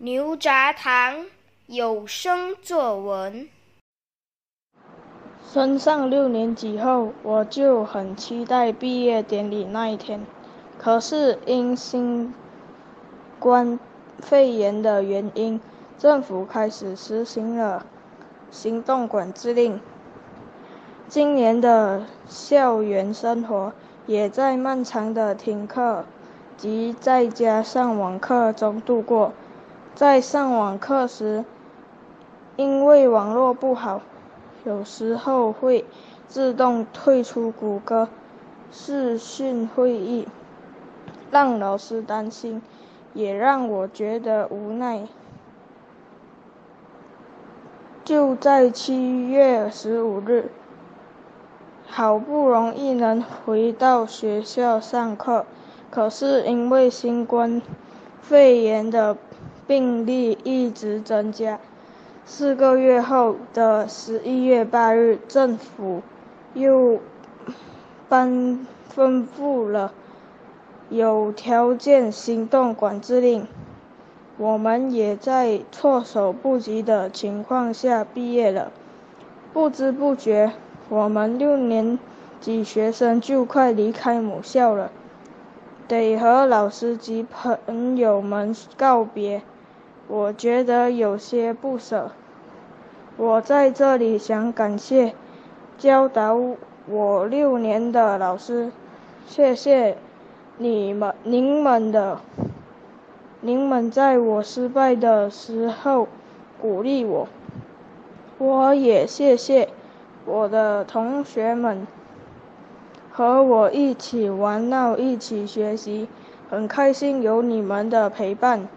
牛轧糖有声作文。升上六年级后，我就很期待毕业典礼那一天。可是因新冠肺炎的原因，政府开始实行了行动管制令。今年的校园生活也在漫长的停课及在家上网课中度过。在上网课时，因为网络不好，有时候会自动退出谷歌视讯会议，让老师担心，也让我觉得无奈。就在七月十五日，好不容易能回到学校上课，可是因为新冠肺炎的。病例一直增加。四个月后的十一月八日，政府又颁吩咐了有条件行动管制令。我们也在措手不及的情况下毕业了。不知不觉，我们六年级学生就快离开母校了，得和老师及朋友们告别。我觉得有些不舍。我在这里想感谢教导我六年的老师，谢谢你们，您们的，您们在我失败的时候鼓励我。我也谢谢我的同学们，和我一起玩闹，一起学习，很开心有你们的陪伴。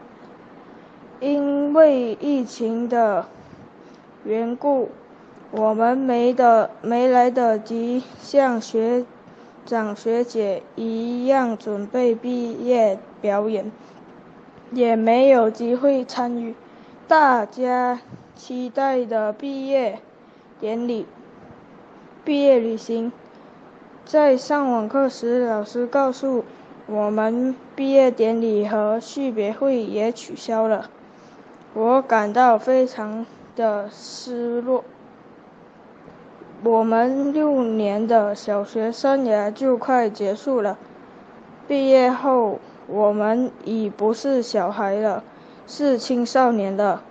因为疫情的缘故，我们没得没来得及像学长学姐一样准备毕业表演，也没有机会参与大家期待的毕业典礼、毕业旅行。在上网课时，老师告诉我们，毕业典礼和续别会也取消了。我感到非常的失落。我们六年的小学生涯就快结束了，毕业后我们已不是小孩了，是青少年了。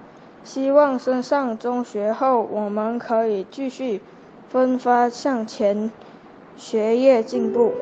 希望升上中学后，我们可以继续奋发向前，学业进步。